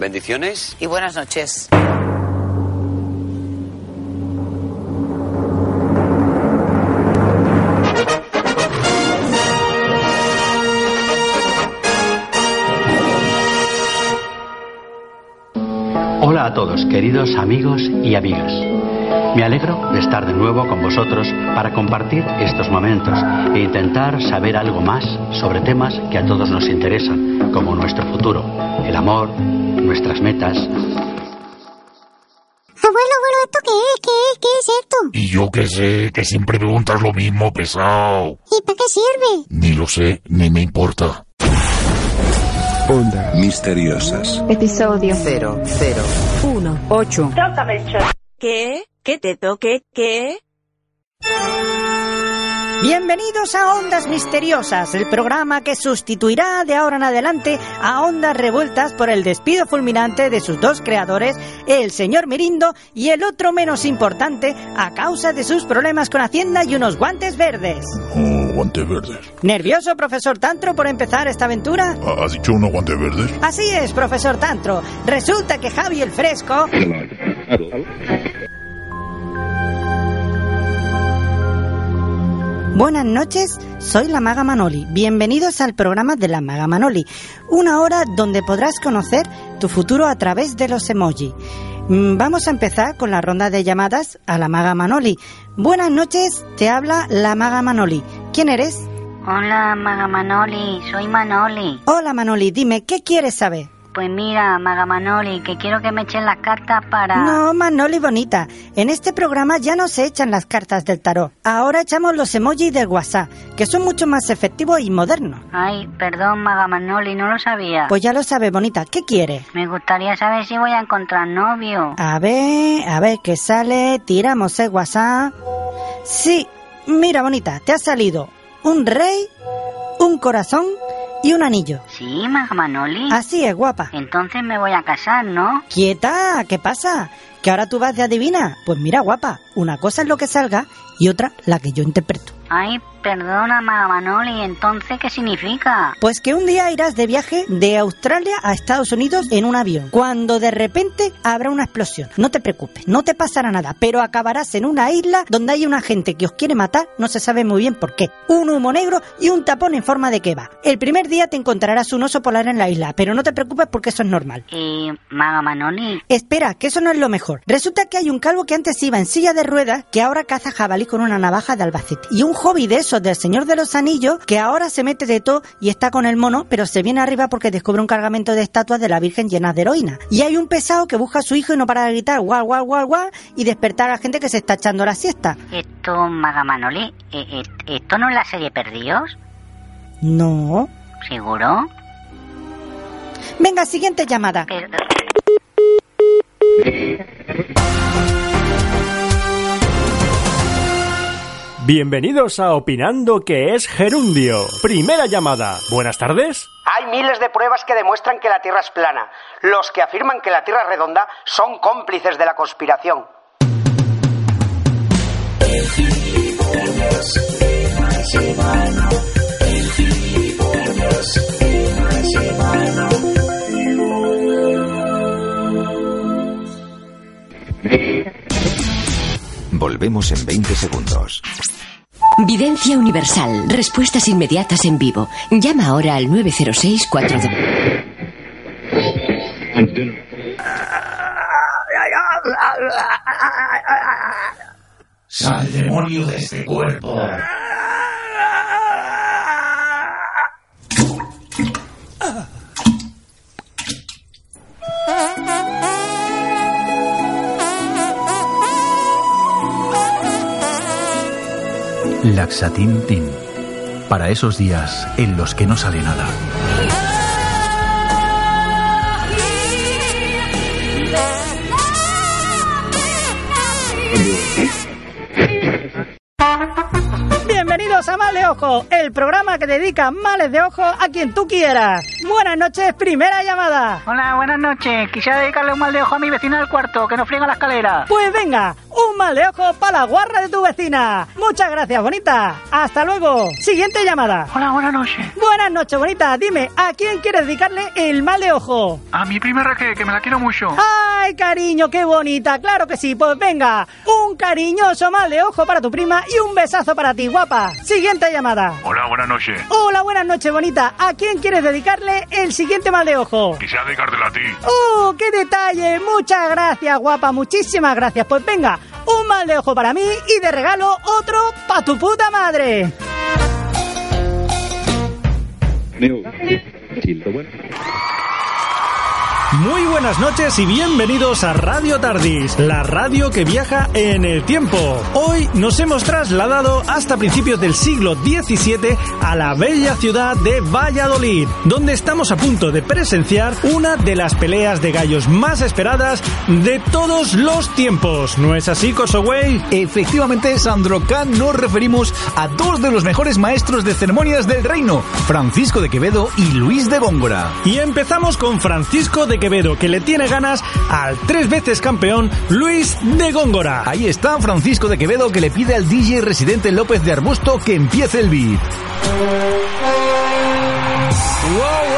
Bendiciones. Y buenas noches. Hola a todos, queridos amigos y amigas. Me alegro de estar de nuevo con vosotros para compartir estos momentos e intentar saber algo más sobre temas que a todos nos interesan, como nuestro futuro, el amor, nuestras metas. Abuelo, abuelo, ¿esto qué es? ¿Qué es? ¿Qué es esto? Y yo qué sé, que siempre preguntas lo mismo, pesado. ¿Y para qué sirve? Ni lo sé, ni me importa. Ondas misteriosas. Episodio 0, 0, 1. 8. ¿Qué? ¿Qué te toque? ¿Qué? Bienvenidos a Ondas Misteriosas, el programa que sustituirá de ahora en adelante a Ondas Revueltas por el despido fulminante de sus dos creadores, el señor Mirindo y el otro menos importante a causa de sus problemas con Hacienda y unos guantes verdes. Oh, guantes verdes. ¿Nervioso, profesor Tantro, por empezar esta aventura? ¿Ha- ¿Has dicho unos guantes verdes? Así es, profesor Tantro. Resulta que Javi el Fresco... Buenas noches, soy la Maga Manoli. Bienvenidos al programa de la Maga Manoli, una hora donde podrás conocer tu futuro a través de los emoji. Mm, Vamos a empezar con la ronda de llamadas a la Maga Manoli. Buenas noches, te habla la Maga Manoli. ¿Quién eres? Hola, Maga Manoli, soy Manoli. Hola Manoli, dime, ¿qué quieres saber? Pues mira, Maga Manoli, que quiero que me echen las cartas para... No, Manoli bonita. En este programa ya no se echan las cartas del tarot. Ahora echamos los emojis del WhatsApp, que son mucho más efectivos y modernos. Ay, perdón, Maga Manoli, no lo sabía. Pues ya lo sabes, bonita. ¿Qué quieres? Me gustaría saber si voy a encontrar novio. A ver, a ver qué sale. Tiramos el WhatsApp. Sí, mira, bonita, te ha salido un rey, un corazón y un anillo. Sí, Manoli. Así es, guapa. Entonces me voy a casar, ¿no? Quieta, ¿qué pasa? ¿Que ahora tú vas de adivina? Pues mira, guapa, una cosa es lo que salga y otra la que yo interpreto. Ay, perdona, Manoli, entonces, ¿qué significa? Pues que un día irás de viaje de Australia a Estados Unidos en un avión, cuando de repente habrá una explosión. No te preocupes, no te pasará nada, pero acabarás en una isla donde hay una gente que os quiere matar, no se sabe muy bien por qué. Un humo negro y un tapón en forma de kebab. El primer día te encontrarás un oso polar en la isla, pero no te preocupes porque eso es normal. Y, Maga Manoli, Espera, que eso no es lo mejor. Resulta que hay un calvo que antes iba en silla de ruedas que ahora caza jabalí con una navaja de Albacete. Y un hobby de del Señor de los Anillos que ahora se mete de todo y está con el mono, pero se viene arriba porque descubre un cargamento de estatuas de la Virgen llenas de heroína. Y hay un pesado que busca a su hijo y no para de gritar guau, guau, guau, guau y despertar a la gente que se está echando la siesta. esto, Maga Manoli, eh, eh, ¿esto no es la serie Perdidos? No. ¿Seguro? Venga, siguiente llamada. Pero- Bienvenidos a Opinando que es Gerundio. Primera llamada. Buenas tardes. Hay miles de pruebas que demuestran que la Tierra es plana. Los que afirman que la Tierra es redonda son cómplices de la conspiración. Volvemos en 20 segundos. Videncia Universal. Respuestas inmediatas en vivo. Llama ahora al 906 42. Sal demonio de este cuerpo. Laxatin Para esos días en los que no sale nada. Bienvenidos a De Ojo, el programa que dedica males de ojo a quien tú quieras. Buenas noches, primera llamada. Hola, buenas noches. Quisiera dedicarle un mal de ojo a mi vecina del cuarto, que no friega la escalera. Pues venga, un mal de ojo para la guarra de tu vecina. Muchas gracias, bonita. Hasta luego. Siguiente llamada. Hola, buenas noches. Buenas noches, bonita. Dime, ¿a quién quieres dedicarle el mal de ojo? A mi prima Raquel, que me la quiero mucho. ¡Ay, cariño, qué bonita! Claro que sí, pues venga. Un cariñoso mal de ojo para tu prima y un besazo para ti, guapa. Siguiente llamada. Hola, buenas noches. Hola, buenas noches, bonita. ¿A quién quieres dedicarle el siguiente mal de ojo? Quisiera dedicártela a ti. ¡Oh, qué detalle! Muchas gracias, guapa. Muchísimas gracias. Pues venga, un mal de ojo para mí y de regalo otro pa' tu puta madre. Muy buenas noches y bienvenidos a Radio Tardis, la radio que viaja en el tiempo. Hoy nos hemos trasladado hasta principios del siglo XVII a la bella ciudad de Valladolid, donde estamos a punto de presenciar una de las peleas de gallos más esperadas de todos los tiempos. ¿No es así, Kosoway? Efectivamente, Sandro Kahn, nos referimos a dos de los mejores maestros de ceremonias del reino, Francisco de Quevedo y Luis de Góngora. Y empezamos con Francisco de Quevedo, que le tiene ganas al tres veces campeón Luis de Góngora. Ahí está Francisco de Quevedo que le pide al DJ residente López de Arbusto que empiece el beat. ¡Wow,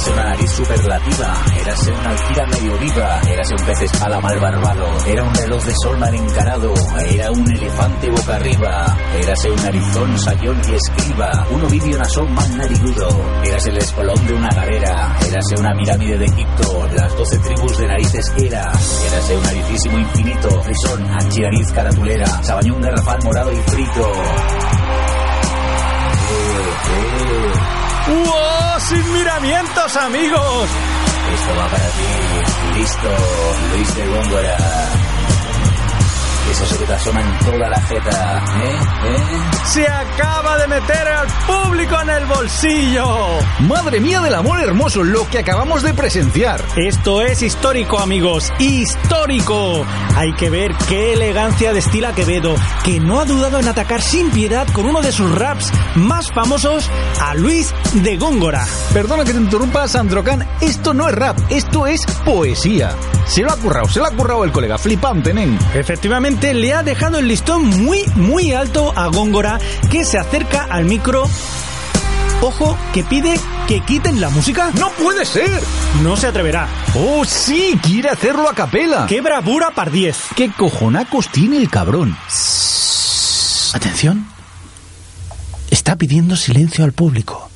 érase una nariz superlativa, érase una alquira medio viva, érase un pez espada mal barbado, era un reloj de sol mal encarado, era un elefante boca arriba, érase un narizón, sayón y escriba, un ovidio nasón más narigudo, érase el espolón de una galera, érase una pirámide de Egipto, las doce tribus de narices era, érase un naricísimo infinito, frisón, anchirariz caratulera, sabañón garrafal morado y frito. Eh, eh. ¡Wow! ¡Sin miramientos, amigos! Esto va para ti. Listo, Luis de Góngora. Eso se que te asoma en toda la jeta, ¿eh? ¿eh? Se acaba de meter al público en el bolsillo. Madre mía del amor hermoso, lo que acabamos de presenciar. Esto es histórico, amigos. Histórico. Hay que ver qué elegancia destila Quevedo, que no ha dudado en atacar sin piedad con uno de sus raps más famosos a Luis de Góngora. Perdona que te interrumpa, Sandro Can. Esto no es rap, esto es poesía. Se lo ha currado, se lo ha currado el colega. Flipante, nen. Efectivamente, le ha dejado el listón muy, muy alto a Góngora, que se acerca al micro. Ojo, que pide que quiten la música. ¡No puede ser! No se atreverá. ¡Oh, sí! Quiere hacerlo a capela. ¡Qué bravura par 10! ¡Qué cojonacos tiene el cabrón! Atención. Está pidiendo silencio al público.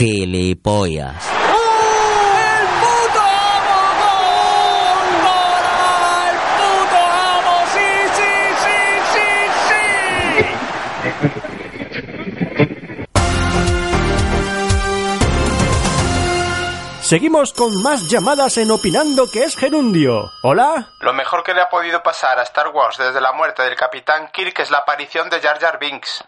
Gilipollas. Seguimos con más llamadas en Opinando que es Gerundio. ¿Hola? Lo mejor que le ha podido pasar a Star Wars desde la muerte del Capitán Kirk es la aparición de Jar Jar Binks.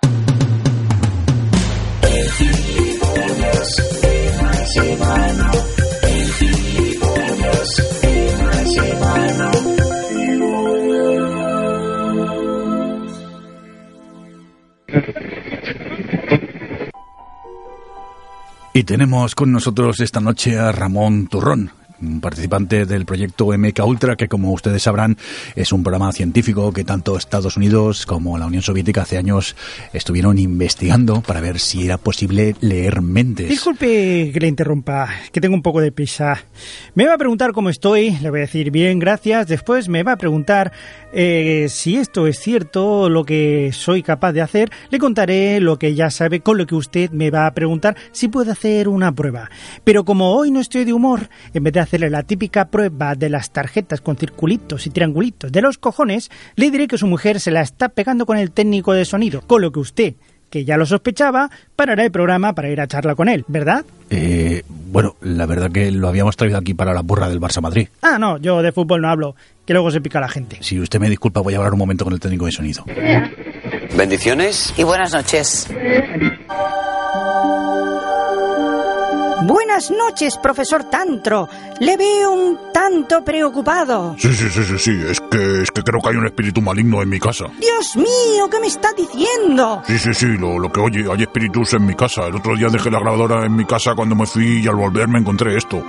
Y tenemos con nosotros esta noche a Ramón Turrón, participante del proyecto MK Ultra, que como ustedes sabrán es un programa científico que tanto Estados Unidos como la Unión Soviética hace años estuvieron investigando para ver si era posible leer mentes. Disculpe que le interrumpa, que tengo un poco de prisa. Me va a preguntar cómo estoy, le voy a decir bien, gracias. Después me va a preguntar eh, si esto es cierto, lo que soy capaz de hacer. Le contaré lo que ya sabe, con lo que usted me va a preguntar si puede hacer una prueba. Pero como hoy no estoy de humor, en vez de hacerle la típica prueba de las tarjetas con circulitos y triangulitos de los cojones, le diré que su mujer se la está pegando con el técnico de sonido, con lo que usted, que ya lo sospechaba, parará el programa para ir a charla con él, ¿verdad? Eh, Bueno, la verdad que lo habíamos traído aquí para la burra del Barça Madrid. Ah, no, yo de fútbol no hablo, que luego se pica la gente. Si usted me disculpa, voy a hablar un momento con el técnico de sonido. Bendiciones y buenas noches. Buenas noches, profesor Tantro. Le veo un tanto preocupado. Sí, sí, sí, sí, sí. Es que, es que creo que hay un espíritu maligno en mi casa. Dios mío, ¿qué me está diciendo? Sí, sí, sí, lo, lo que oye, hay espíritus en mi casa. El otro día dejé la grabadora en mi casa cuando me fui y al volver me encontré esto.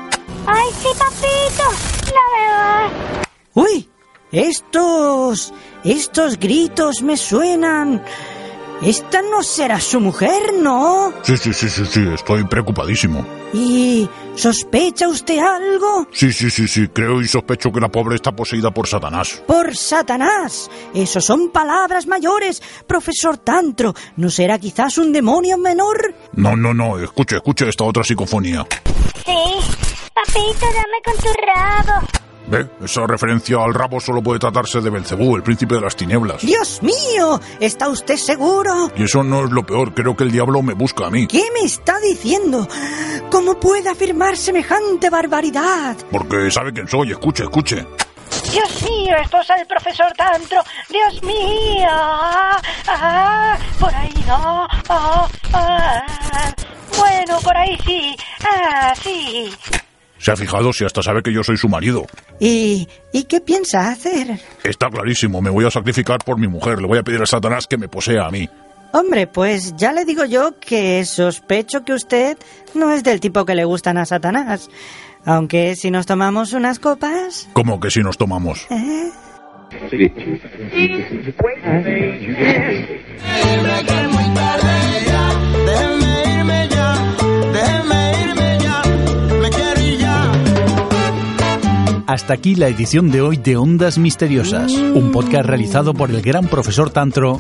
¡Ay, sí, papito! La verdad. Uy, estos... estos gritos me suenan... Esta no será su mujer, ¿no? Sí, sí, sí, sí, sí, estoy preocupadísimo. ¿Y sospecha usted algo? Sí, sí, sí, sí, creo y sospecho que la pobre está poseída por Satanás. Por Satanás. Eso son palabras mayores, profesor Tantro. ¿No será quizás un demonio menor? No, no, no, escuche, escuche esta otra psicofonía. Sí, papito, dame con tu rabo. ¿Ve? Esa referencia al rabo solo puede tratarse de Belcebú, el príncipe de las tinieblas. ¡Dios mío! ¿Está usted seguro? Y eso no es lo peor, creo que el diablo me busca a mí. ¿Qué me está diciendo? ¿Cómo puede afirmar semejante barbaridad? Porque sabe quién soy, escuche, escuche. Dios mío, esto es el profesor Tantro. Dios mío. Ah, ah, por ahí no. Ah, ah. Bueno, por ahí sí. Ah, sí. Se ha fijado si hasta sabe que yo soy su marido. ¿Y, ¿Y qué piensa hacer? Está clarísimo, me voy a sacrificar por mi mujer. Le voy a pedir a Satanás que me posea a mí. Hombre, pues ya le digo yo que sospecho que usted no es del tipo que le gustan a Satanás. Aunque si nos tomamos unas copas... ¿Cómo que si nos tomamos? ¿eh? Déjeme Hasta aquí la edición de hoy de Ondas Misteriosas, un podcast realizado por el gran profesor Tantro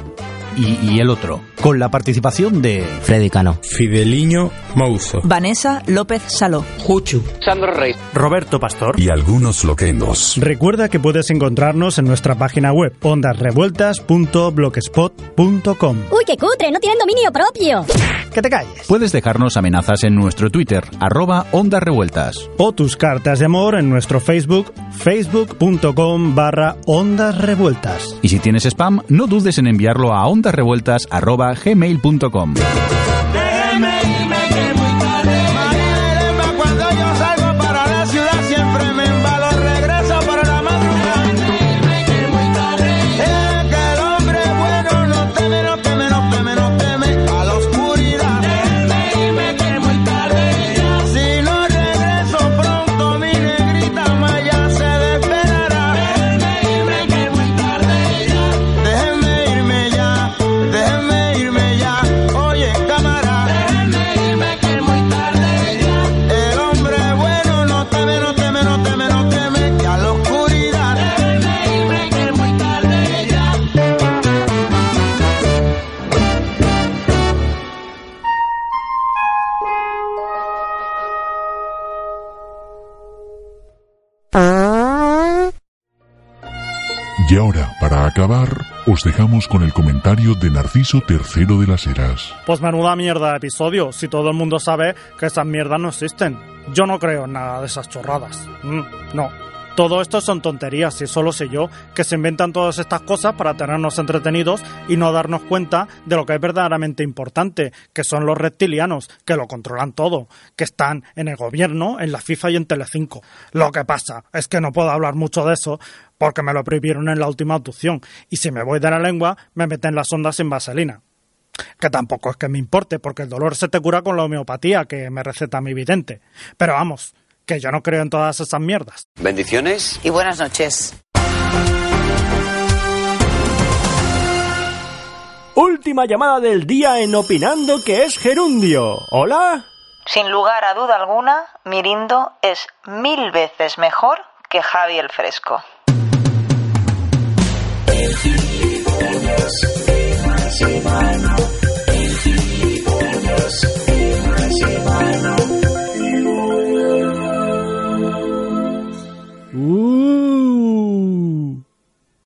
y, y el otro, con la participación de Freddy Cano, Fideliño Mouzo, Vanessa López Saló, Juchu, Sandro Rey, Roberto Pastor y algunos loquendos. Recuerda que puedes encontrarnos en nuestra página web ondasrevueltas.blogspot.com. Uy, qué cutre, no tienen dominio propio. Que te calles. Puedes dejarnos amenazas en nuestro Twitter, arroba Ondas Revueltas. O tus cartas de amor en nuestro Facebook, facebook.com barra Ondas Revueltas. Y si tienes spam, no dudes en enviarlo a ondasrevueltas arroba gmail.com. Y ahora, para acabar, os dejamos con el comentario de Narciso III de las Heras. Pues menuda mierda de episodio, si todo el mundo sabe que esas mierdas no existen. Yo no creo en nada de esas chorradas. Mm, no. Todo esto son tonterías y solo sé yo que se inventan todas estas cosas para tenernos entretenidos y no darnos cuenta de lo que es verdaderamente importante, que son los reptilianos, que lo controlan todo, que están en el gobierno, en la FIFA y en Telecinco. Lo que pasa es que no puedo hablar mucho de eso porque me lo prohibieron en la última abducción y si me voy de la lengua me meten las ondas sin vaselina. Que tampoco es que me importe, porque el dolor se te cura con la homeopatía que me receta mi vidente. Pero vamos, que yo no creo en todas esas mierdas. Bendiciones y buenas noches. Última llamada del día en Opinando que es Gerundio. ¿Hola? Sin lugar a duda alguna, Mirindo es mil veces mejor que Javi el Fresco.